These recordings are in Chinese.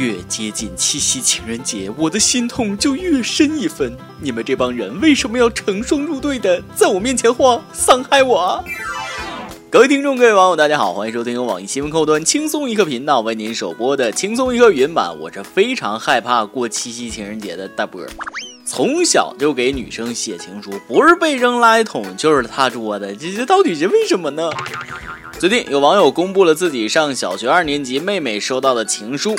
越接近七夕情人节，我的心痛就越深一分。你们这帮人为什么要成双入对的在我面前晃，伤害我？各位听众，各位网友，大家好，欢迎收听由网易新闻客户端轻松一刻频道为您首播的轻松一刻语音版。我是非常害怕过七夕情人节的大波，从小就给女生写情书，不是被扔垃圾桶，就是他桌的，这这到底是为什么呢？最近有网友公布了自己上小学二年级妹妹收到的情书。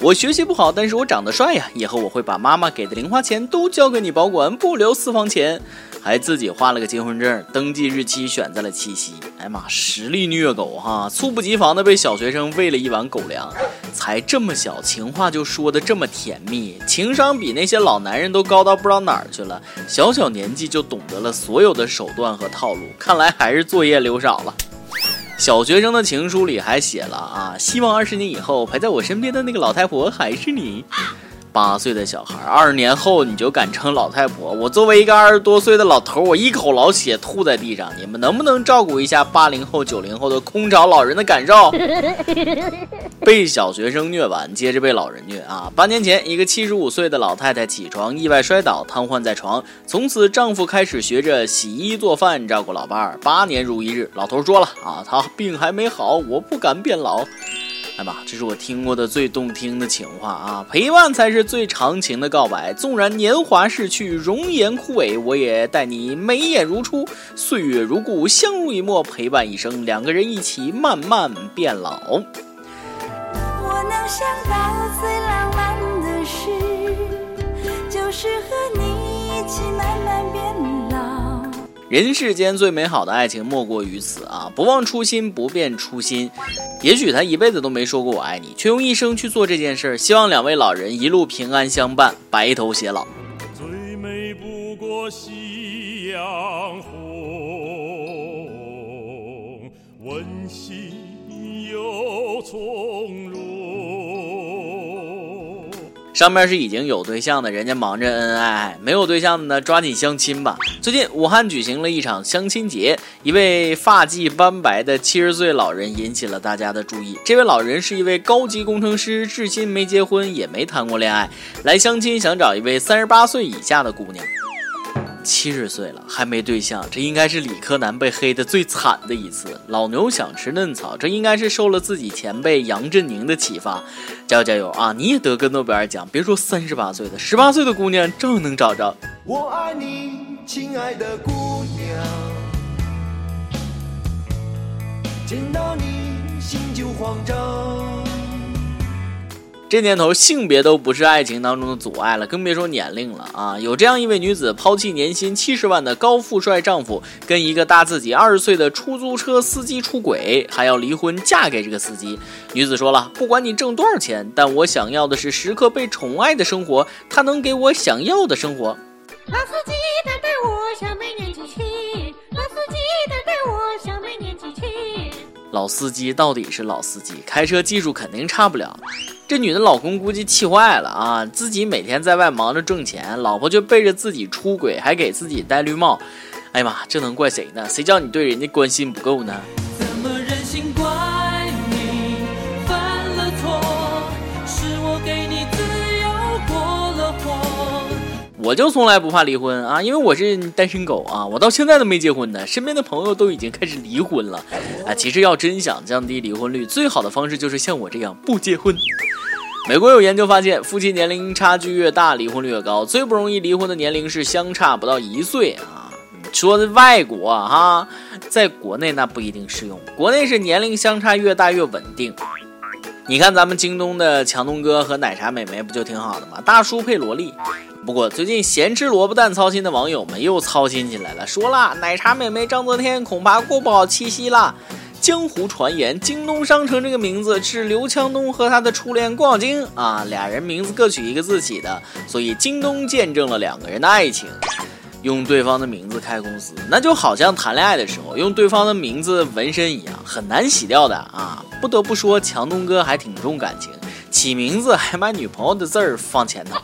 我学习不好，但是我长得帅呀！以后我会把妈妈给的零花钱都交给你保管，不留私房钱。还自己画了个结婚证，登记日期选在了七夕。哎妈，实力虐狗哈！猝不及防的被小学生喂了一碗狗粮。才这么小，情话就说的这么甜蜜，情商比那些老男人都高到不知道哪儿去了。小小年纪就懂得了所有的手段和套路，看来还是作业留少了。小学生的情书里还写了啊，希望二十年以后陪在我身边的那个老太婆还是你。八岁的小孩，二十年后你就敢称老太婆？我作为一个二十多岁的老头，我一口老血吐在地上。你们能不能照顾一下八零后、九零后的空巢老人的感受？被小学生虐完，接着被老人虐啊！八年前，一个七十五岁的老太太起床意外摔倒，瘫痪在床，从此丈夫开始学着洗衣做饭，照顾老伴儿。八年如一日，老头说了啊，他病还没好，我不敢变老。哎妈，这是我听过的最动听的情话啊！陪伴才是最长情的告白。纵然年华逝去，容颜枯萎，我也待你眉眼如初，岁月如故，相濡以沫，陪伴一生，两个人一起慢慢变老。想到最浪漫的事，就是和你一起慢慢变老。人世间最美好的爱情莫过于此啊！不忘初心，不变初心。也许他一辈子都没说过我爱你，却用一生去做这件事。希望两位老人一路平安相伴，白头偕老。最美不过夕阳红，温馨又从容。上面是已经有对象的，人家忙着恩恩爱爱；没有对象的呢，抓紧相亲吧。最近武汉举行了一场相亲节，一位发髻斑白的七十岁老人引起了大家的注意。这位老人是一位高级工程师，至今没结婚，也没谈过恋爱，来相亲想找一位三十八岁以下的姑娘。七十岁了还没对象，这应该是理科男被黑的最惨的一次。老牛想吃嫩草，这应该是受了自己前辈杨振宁的启发。加油加油啊！你也得个诺贝尔奖，别说三十八岁的，十八岁的姑娘照样能找着。我爱你，亲爱的姑娘，见到你心就慌张。这年头，性别都不是爱情当中的阻碍了，更别说年龄了啊！有这样一位女子，抛弃年薪七十万的高富帅丈夫，跟一个大自己二十岁的出租车司机出轨，还要离婚嫁给这个司机。女子说了：“不管你挣多少钱，但我想要的是时刻被宠爱的生活。他能给我想要的生活。”老司机他对我小美年纪轻，老司机他对我小。老司机到底是老司机，开车技术肯定差不了。这女的老公估计气坏了啊！自己每天在外忙着挣钱，老婆却背着自己出轨，还给自己戴绿帽。哎呀妈，这能怪谁呢？谁叫你对人家关心不够呢？我就从来不怕离婚啊，因为我是单身狗啊，我到现在都没结婚呢。身边的朋友都已经开始离婚了啊。其实要真想降低离婚率，最好的方式就是像我这样不结婚。美国有研究发现，夫妻年龄差距越大，离婚率越高。最不容易离婚的年龄是相差不到一岁啊。说的外国哈，在国内那不一定适用。国内是年龄相差越大越稳定。你看咱们京东的强东哥和奶茶美眉不就挺好的吗？大叔配萝莉。不过最近咸吃萝卜淡操心的网友们又操心起来了，说了奶茶妹妹张泽天恐怕过不好七夕了。江湖传言，京东商城这个名字是刘强东和他的初恋郭晶啊，俩人名字各取一个字起的，所以京东见证了两个人的爱情。用对方的名字开公司，那就好像谈恋爱的时候用对方的名字纹身一样，很难洗掉的啊。不得不说，强东哥还挺重感情，起名字还把女朋友的字儿放前头。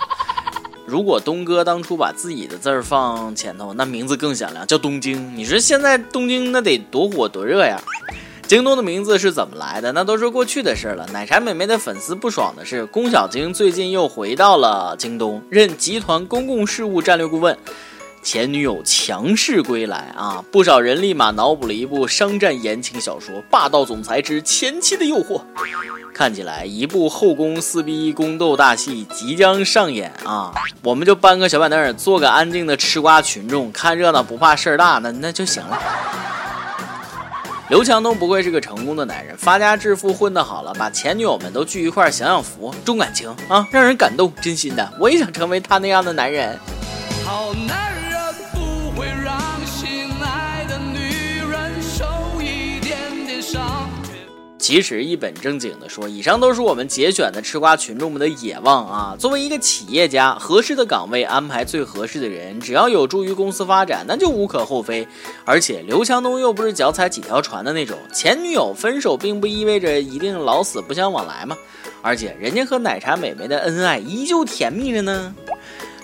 如果东哥当初把自己的字儿放前头，那名字更响亮，叫东京。你说现在东京那得多火多热呀！京东的名字是怎么来的？那都是过去的事了。奶茶妹妹的粉丝不爽的是，龚小京最近又回到了京东，任集团公共事务战略顾问。前女友强势归来啊！不少人立马脑补了一部商战言情小说《霸道总裁之前妻的诱惑》。看起来一部后宫撕逼宫斗大戏即将上演啊！我们就搬个小板凳，做个安静的吃瓜群众，看热闹不怕事儿大，那那就行了。刘强东不愧是个成功的男人，发家致富混得好了，把前女友们都聚一块享享福，重感情啊，让人感动，真心的，我也想成为他那样的男人。好男其实一本正经的说，以上都是我们节选的吃瓜群众们的野望啊。作为一个企业家，合适的岗位安排最合适的人，只要有助于公司发展，那就无可厚非。而且刘强东又不是脚踩几条船的那种，前女友分手并不意味着一定老死不相往来嘛。而且人家和奶茶美眉的恩爱依旧甜蜜着呢。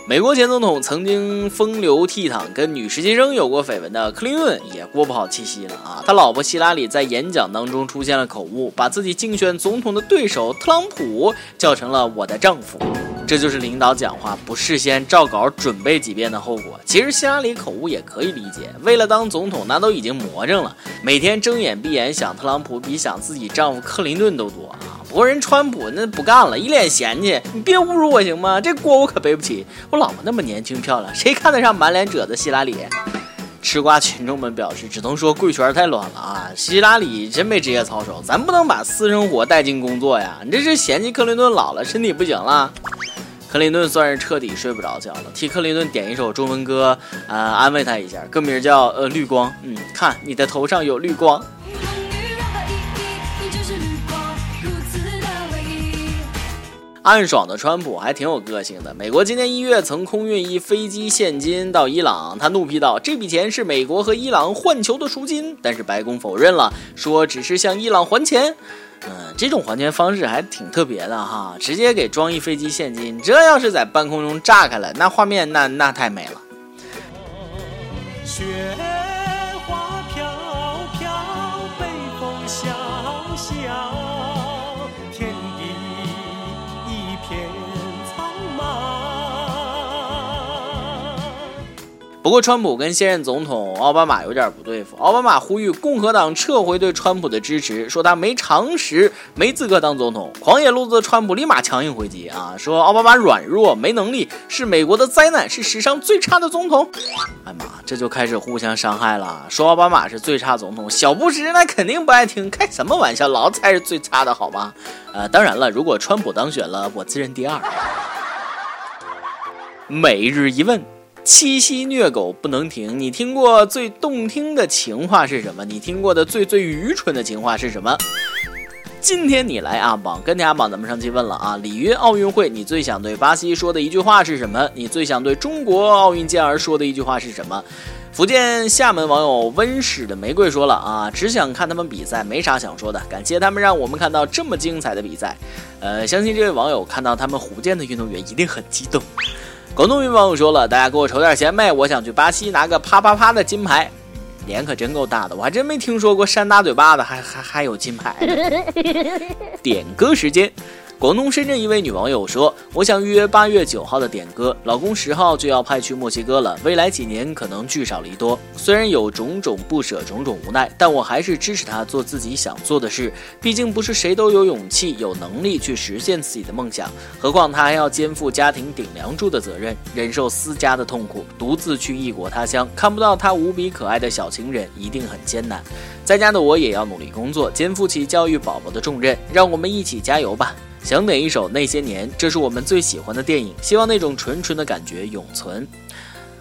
美国前总统曾经风流倜傥，跟女实习生有过绯闻的克林顿也过不好七夕了啊！他老婆希拉里在演讲当中出现了口误，把自己竞选总统的对手特朗普叫成了“我的丈夫”，这就是领导讲话不事先照稿准备几遍的后果。其实希拉里口误也可以理解，为了当总统，那都已经魔怔了，每天睁眼闭眼想特朗普，比想自己丈夫克林顿都多啊！国人川普那不干了，一脸嫌弃，你别侮辱我行吗？这锅我可背不起。我老婆那么年轻漂亮，谁看得上满脸褶子希拉里？吃瓜群众们表示，只能说贵圈太乱了啊！希拉里真没职业操守，咱不能把私生活带进工作呀！你这是嫌弃克林顿老了，身体不行了？克林顿算是彻底睡不着觉了，替克林顿点一首中文歌，呃，安慰他一下，歌名叫呃绿光。嗯，看你的头上有绿光。暗爽的川普还挺有个性的。美国今年一月曾空运一飞机现金到伊朗，他怒批道：“这笔钱是美国和伊朗换球的赎金。”但是白宫否认了，说只是向伊朗还钱。嗯，这种还钱方式还挺特别的哈，直接给装一飞机现金，这要是在半空中炸开了，那画面那那太美了。不过，川普跟现任总统奥巴马有点不对付。奥巴马呼吁共和党撤回对川普的支持，说他没常识，没资格当总统。狂野路子的川普立马强硬回击啊，说奥巴马软弱没能力，是美国的灾难，是史上最差的总统。哎妈，这就开始互相伤害了。说奥巴马是最差总统，小布什那肯定不爱听，开什么玩笑，老子才是最差的好吗？呃，当然了，如果川普当选了，我自认第二。每日一问。七夕虐狗不能停，你听过最动听的情话是什么？你听过的最最愚蠢的情话是什么？今天你来阿榜，跟天阿榜，咱们上期问了啊，里约奥运会你最想对巴西说的一句话是什么？你最想对中国奥运健儿说的一句话是什么？福建厦门网友温室的玫瑰说了啊，只想看他们比赛，没啥想说的，感谢他们让我们看到这么精彩的比赛。呃，相信这位网友看到他们福建的运动员一定很激动。广东云网友说了：“大家给我筹点钱呗，我想去巴西拿个啪啪啪的金牌。”脸可真够大的，我还真没听说过扇大嘴巴子还还还有金牌。点歌时间。广东深圳一位女网友说：“我想预约八月九号的点歌，老公十号就要派去墨西哥了，未来几年可能聚少离多。虽然有种种不舍，种种无奈，但我还是支持他做自己想做的事。毕竟不是谁都有勇气、有能力去实现自己的梦想，何况他还要肩负家庭顶梁柱的责任，忍受私家的痛苦，独自去异国他乡，看不到他无比可爱的小情人，一定很艰难。在家的我也要努力工作，肩负起教育宝宝的重任。让我们一起加油吧！”想点一首《那些年》，这是我们最喜欢的电影，希望那种纯纯的感觉永存。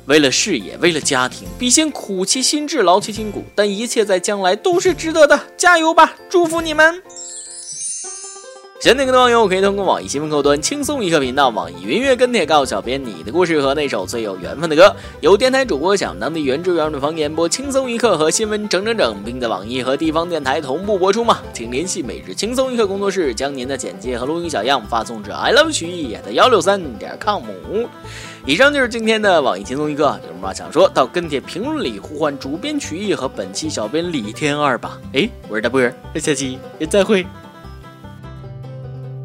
为了事业，为了家庭，必先苦其心志，劳其筋骨，但一切在将来都是值得的。加油吧，祝福你们！想听更多网友可以通过网易新闻客户端轻松一刻频道、网易云音乐跟帖告诉小编你的故事和那首最有缘分的歌。有电台主播想当地原汁原味的方言播轻松一刻和新闻整整整，并在网易和地方电台同步播出吗？请联系每日轻松一刻工作室，将您的简介和录音小样发送至 i love 曲艺的幺六三点 com。以上就是今天的网易轻松一刻，有什么话想说到跟帖评论里呼唤主编曲艺和本期小编李天二吧。哎，我是大波儿，下期再会。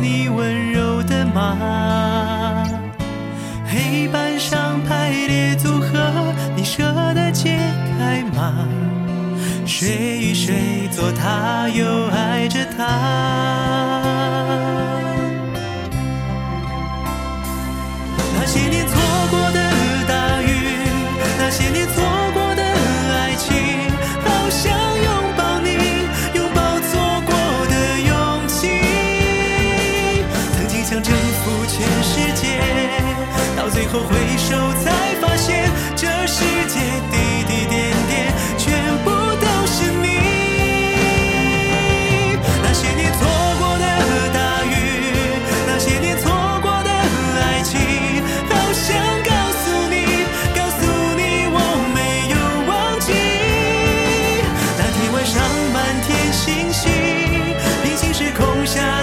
你温柔的马，黑板上排列组合，你舍得解开吗？谁与谁做他，又爱着他？那些年错过的大雨，那些年错星星，平行时空下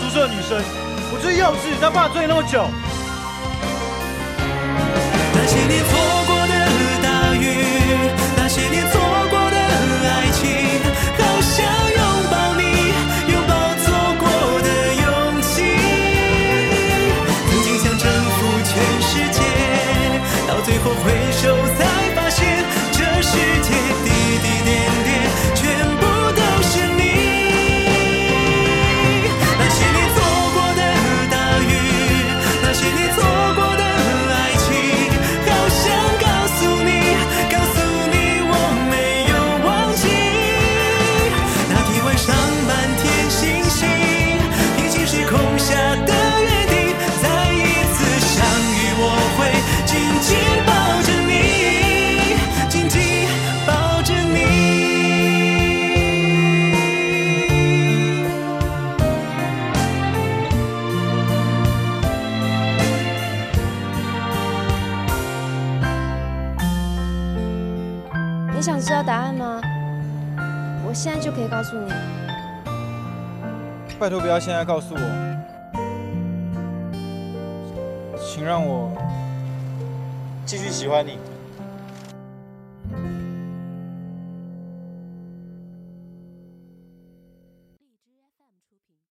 宿舍女生我最幼稚她爸追你那么久。想知道答案吗？我现在就可以告诉你。拜托不要现在告诉我，请让我继续喜欢你。